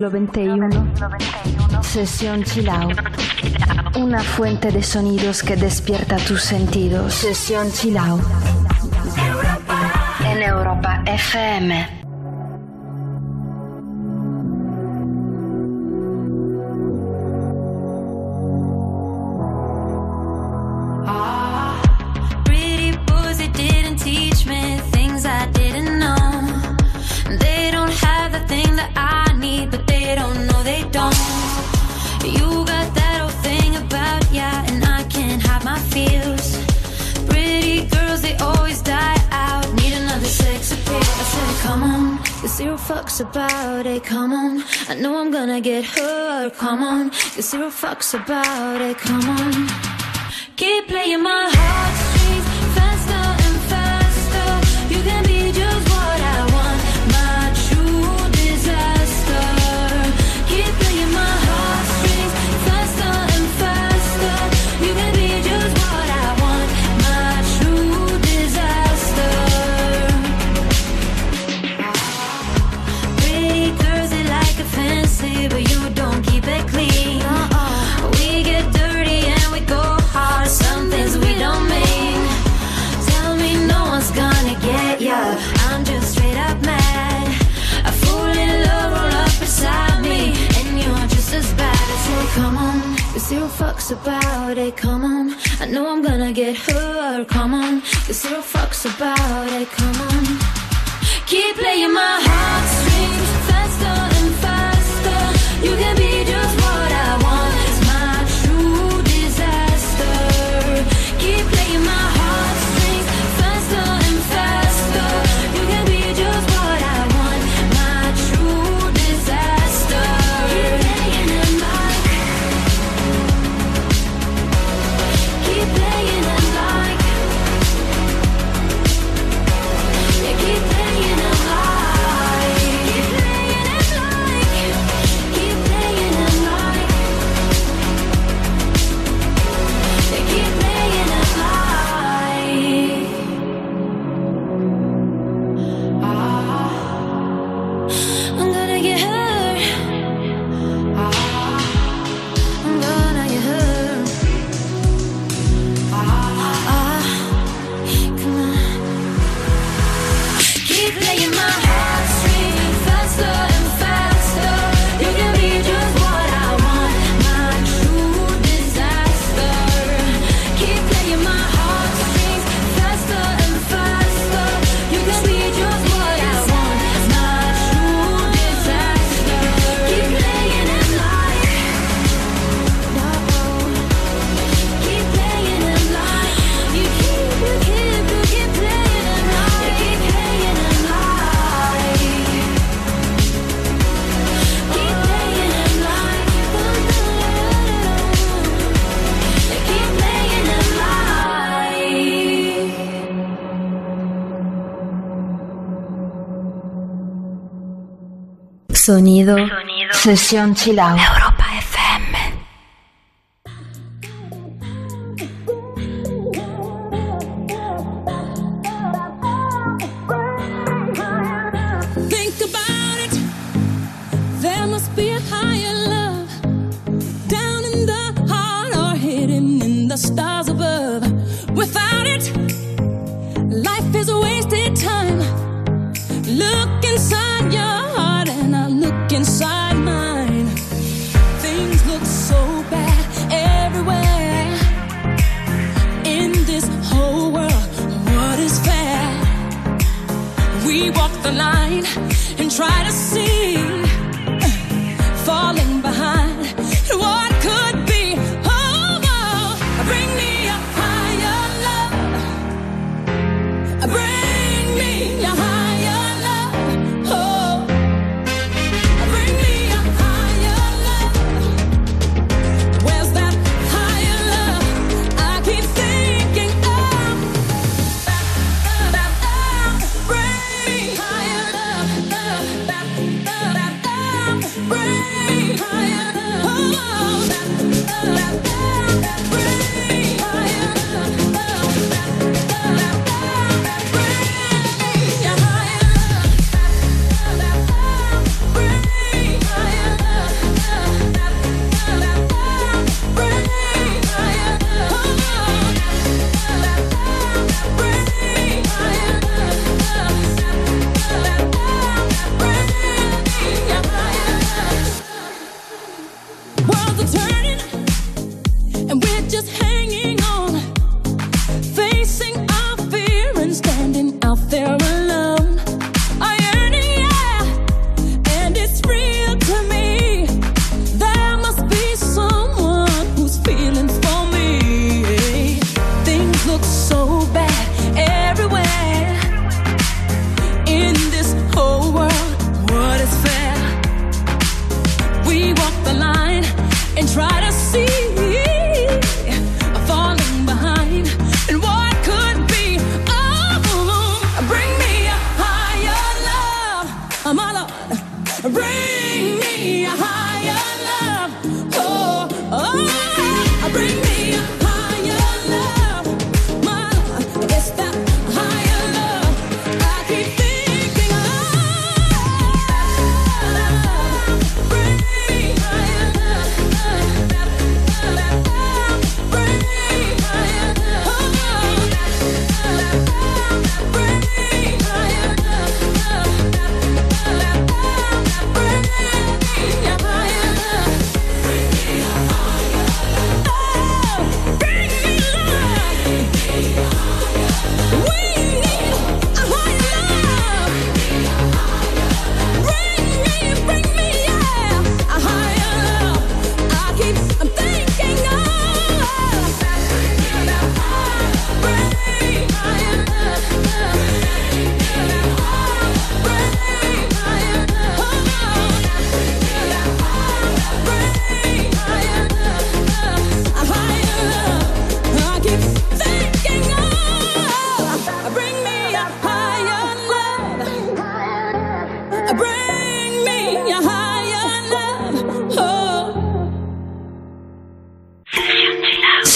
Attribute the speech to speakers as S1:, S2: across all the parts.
S1: 91, 91. Sesión Chilao Una fuente de sonidos que despierta tus sentidos. Sesión Chilao En Europa FM.
S2: Zero fucks about it, come on. I know I'm gonna get hurt, come on. Zero fucks about it, come on. Keep playing my heart. fucks about it, come on. I know I'm gonna get hurt, come on. Give zero fucks about it, come on. Keep playing my heart Sonido,
S1: Sonido. Sesión Chill Out. Europa.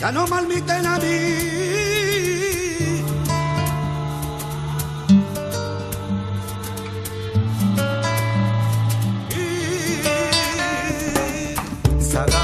S3: Ya no malmiten a mí.
S4: saga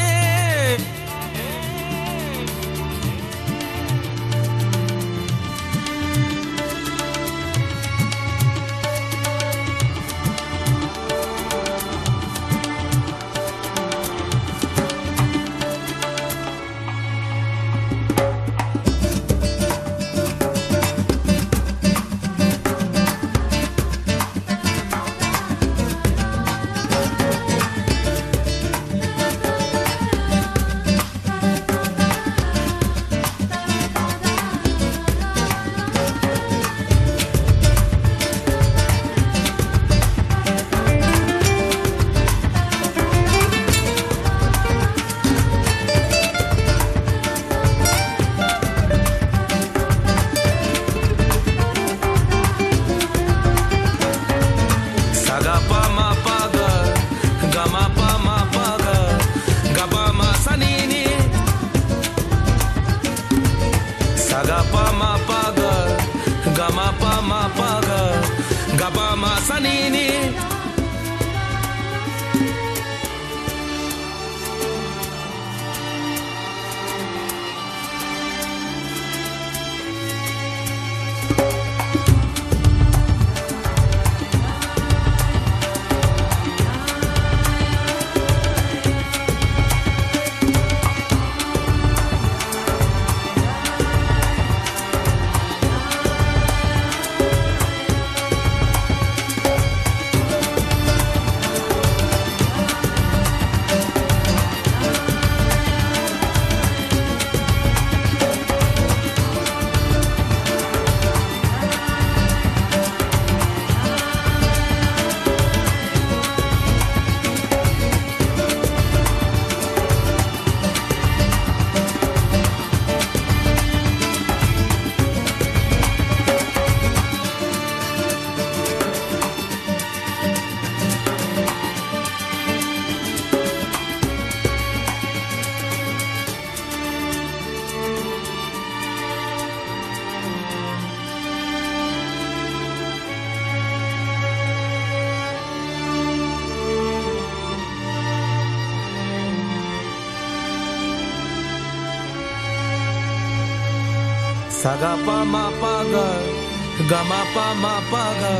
S4: ma pa ma pa ga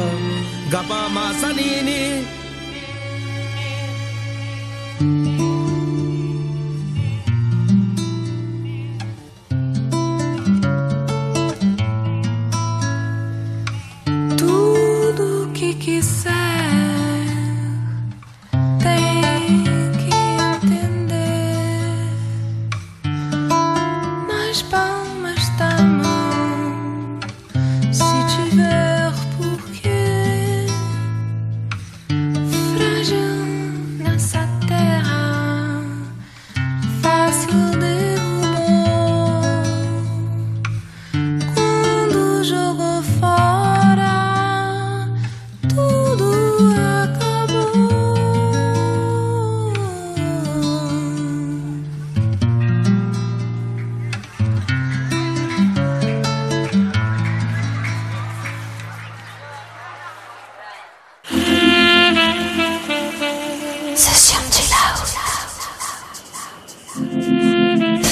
S4: ga pa ma sa ni ni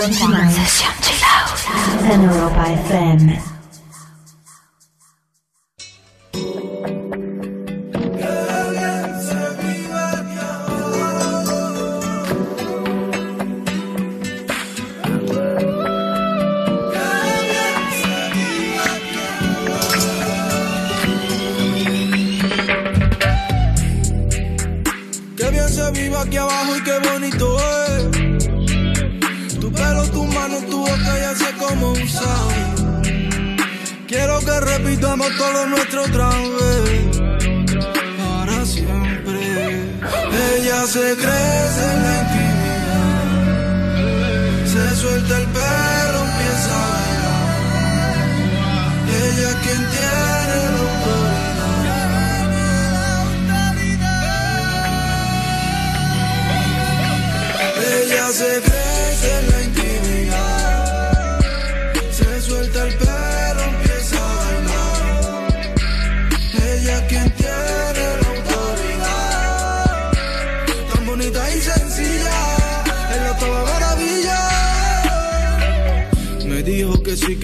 S5: 青青子衿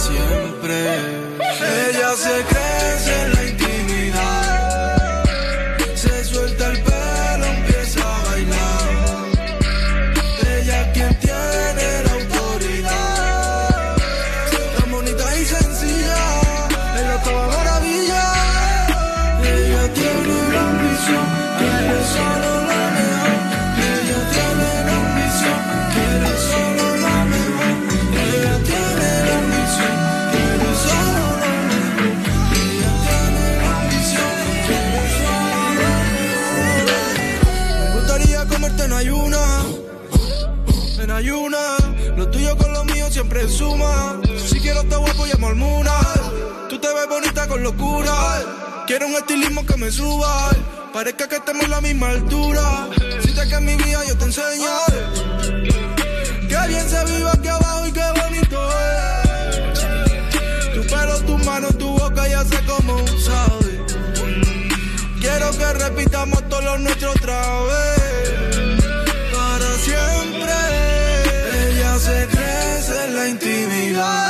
S5: siempre. Ella se cree Tú te ves bonita con locura. Quiero un estilismo que me suba. Parezca que estemos en la misma altura. Si te que en mi vida yo te enseño. Que bien se vive aquí abajo y qué bonito es. Tu pelo, tu mano, tu boca ya sé cómo sabe. Quiero que repitamos todos los nuestros otra vez. Para siempre. Ella se crece en la intimidad.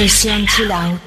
S6: 你先起来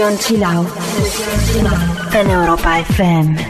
S6: John Chilao
S7: en Europa FM.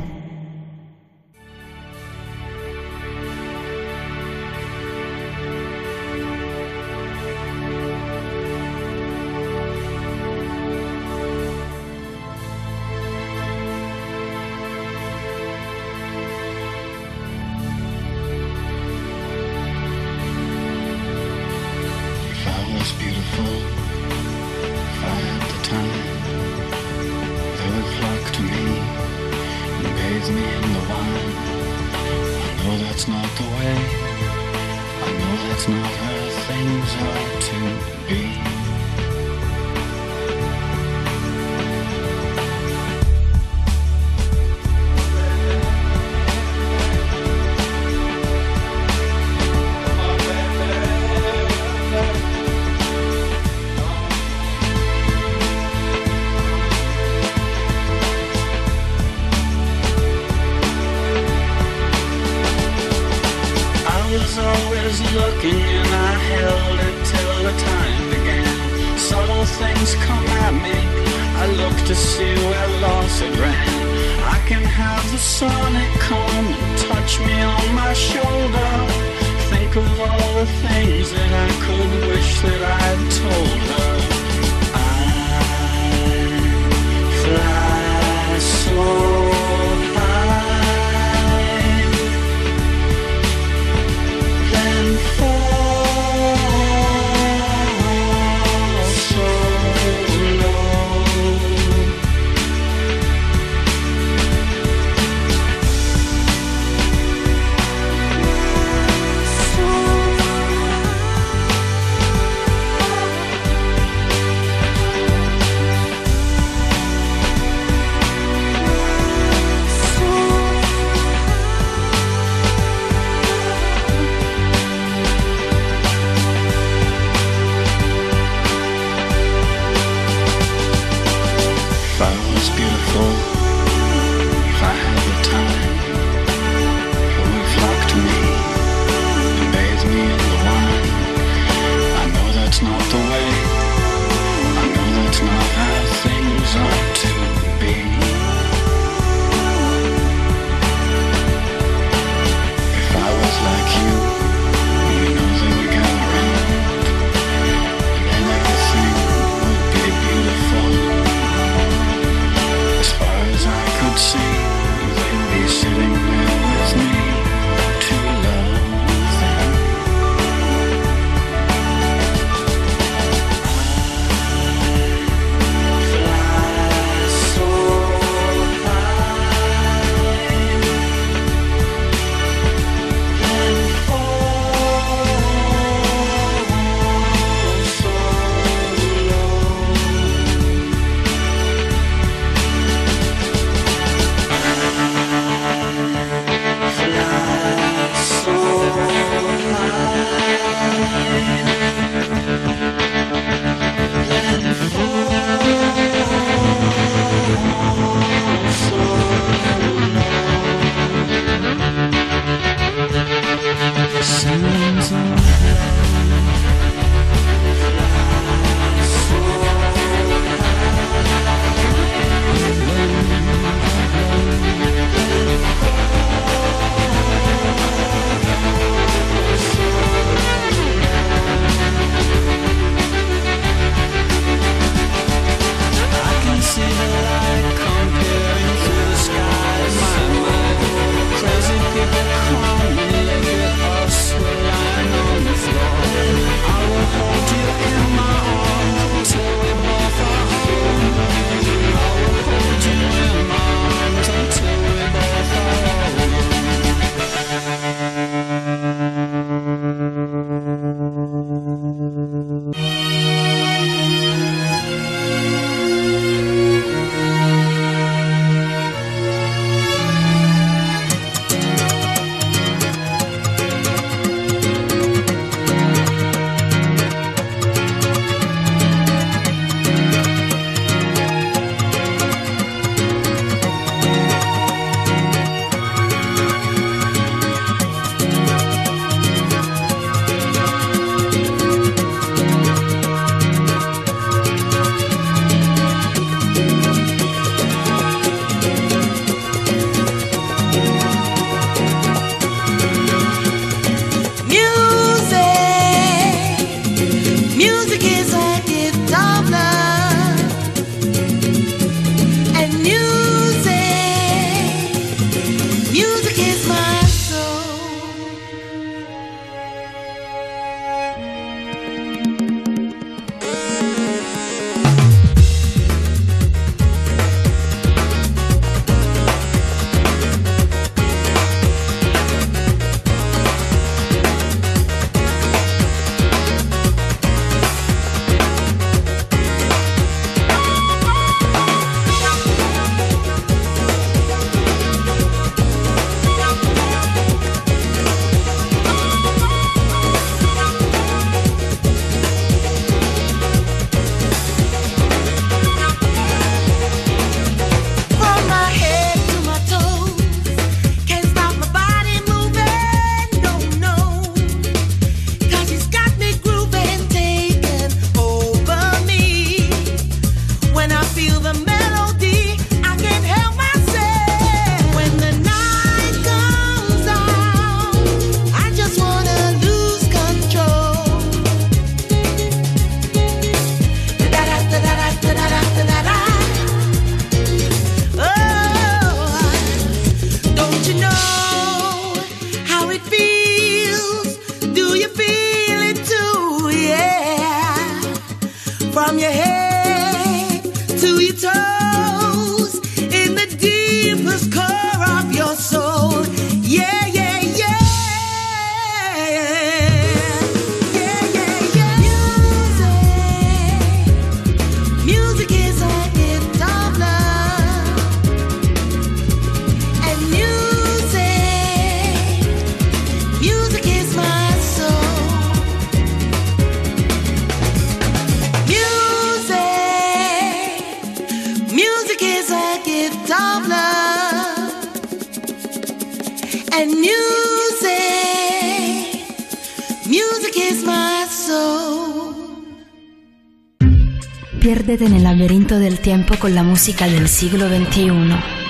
S7: del tiempo con la música del siglo XXI.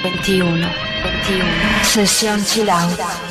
S7: 21, 21. Sesión Chill Out.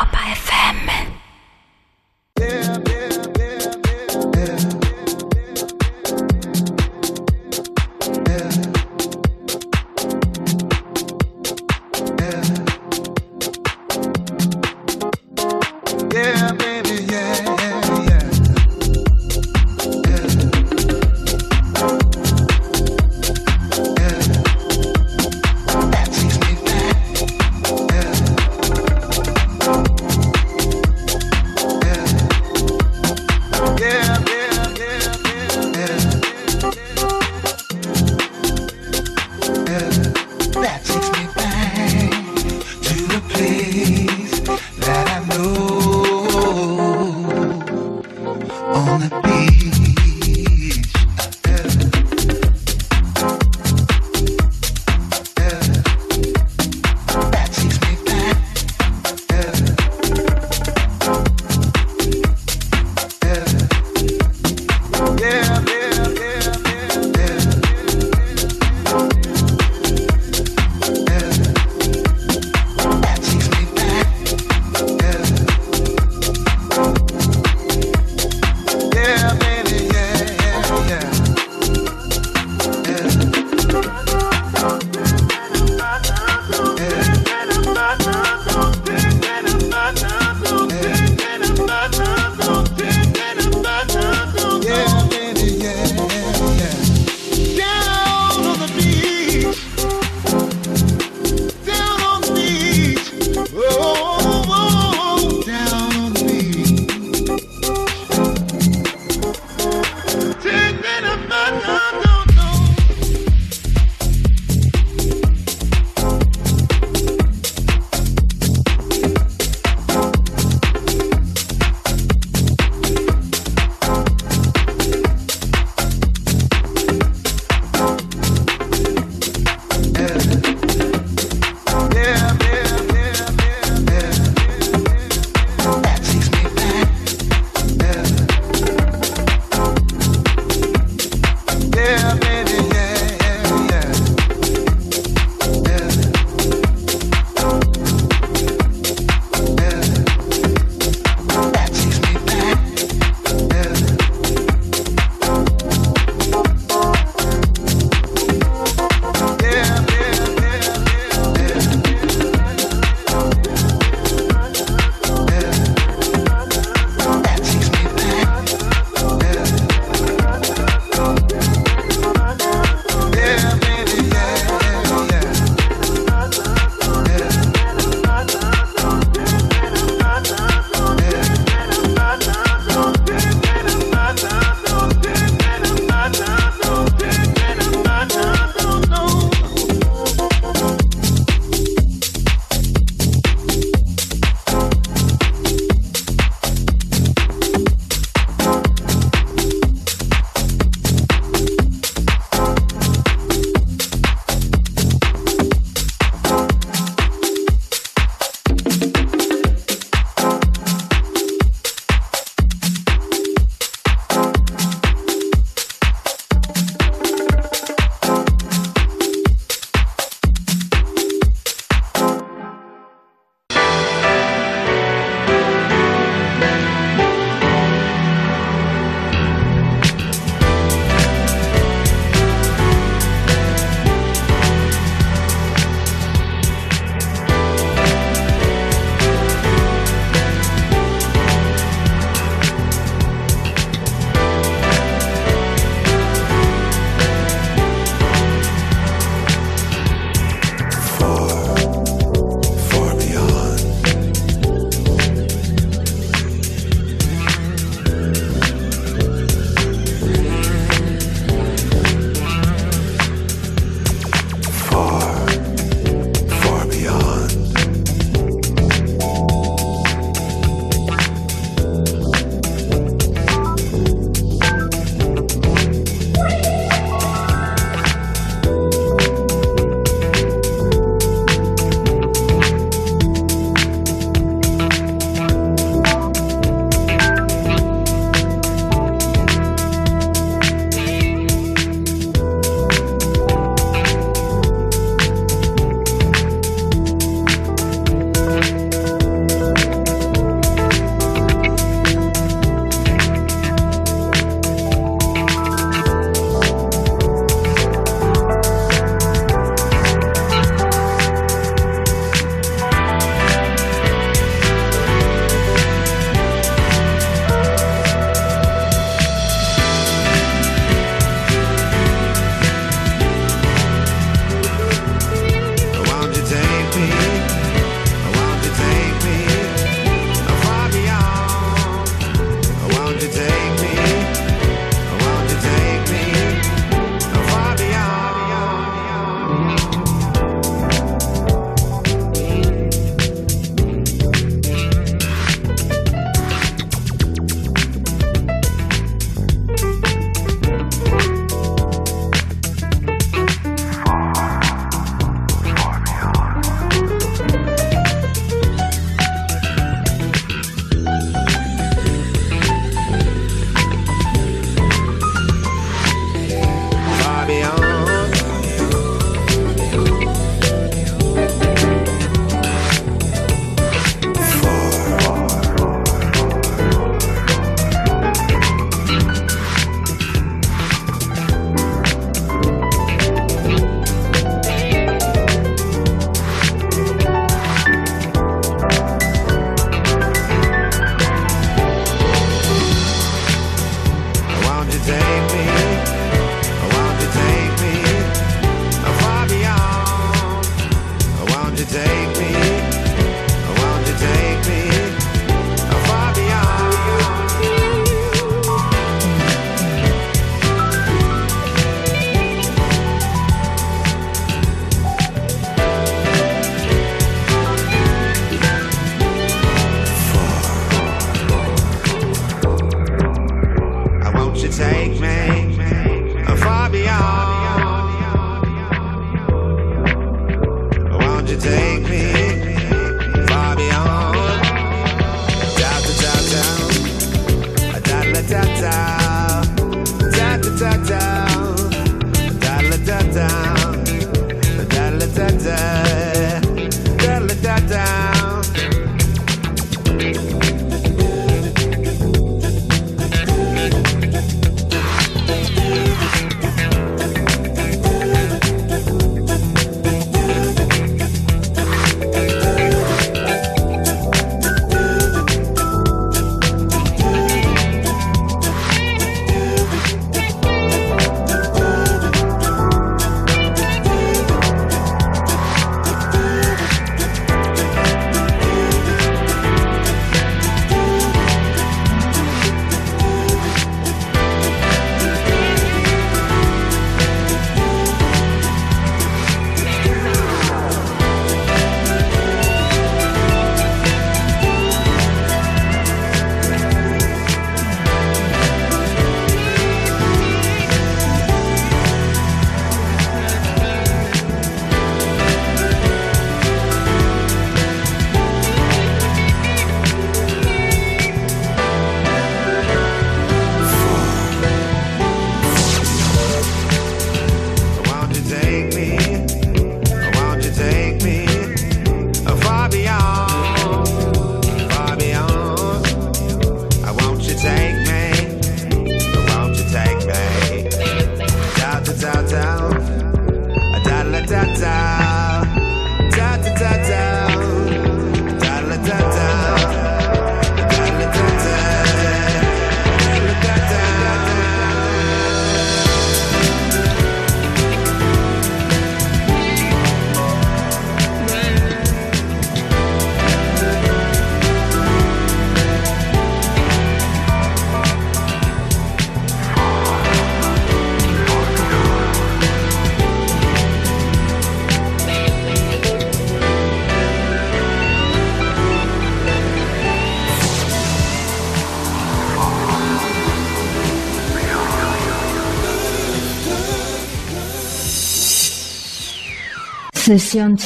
S7: Sesión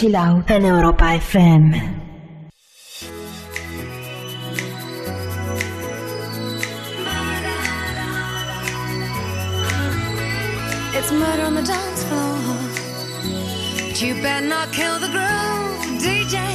S7: en Europa FM.
S2: It's murder on the dance floor. But you better not kill the groove, DJ.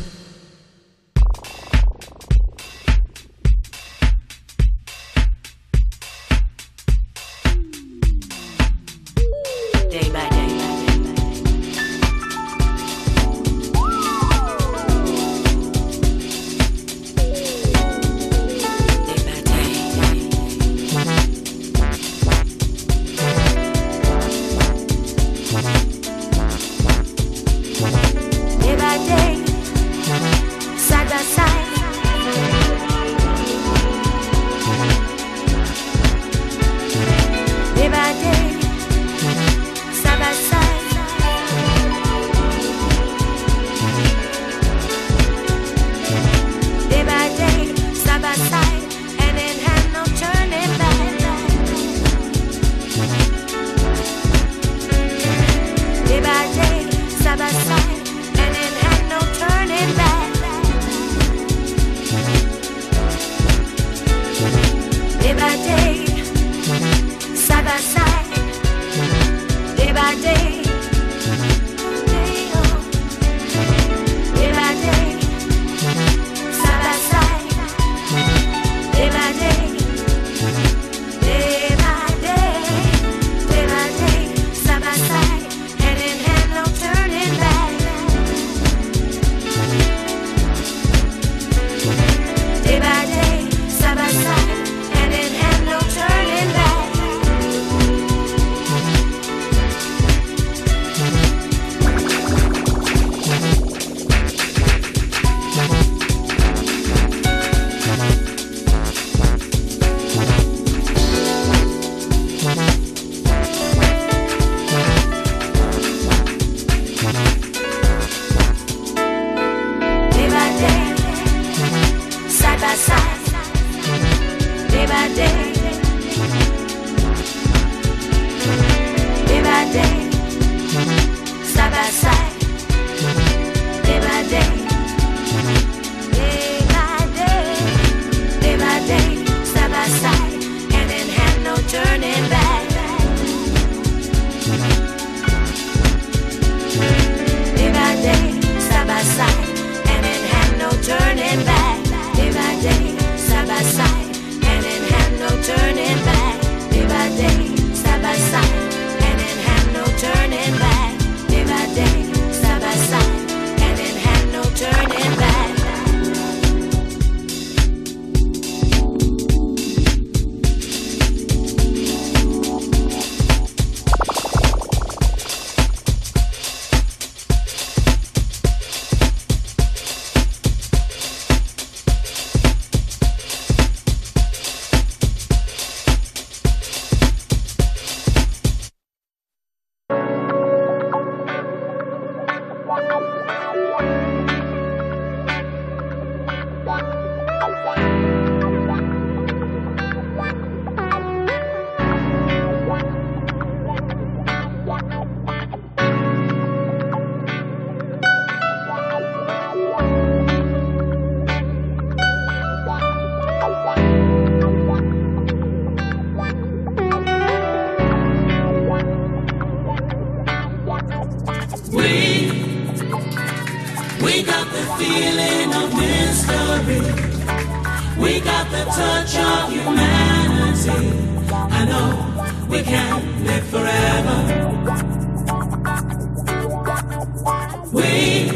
S8: We,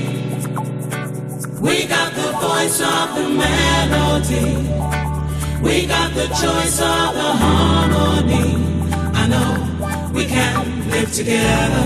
S8: we got the voice of the melody. We got the choice of the harmony. I know we can live together.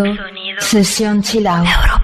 S8: Sonido, sesión chill out.
S9: Europa